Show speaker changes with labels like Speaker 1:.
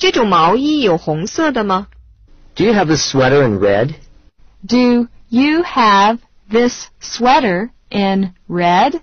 Speaker 1: 这种毛衣有红色的吗
Speaker 2: ？Do you have this sweater in red?
Speaker 3: Do you have this sweater in red?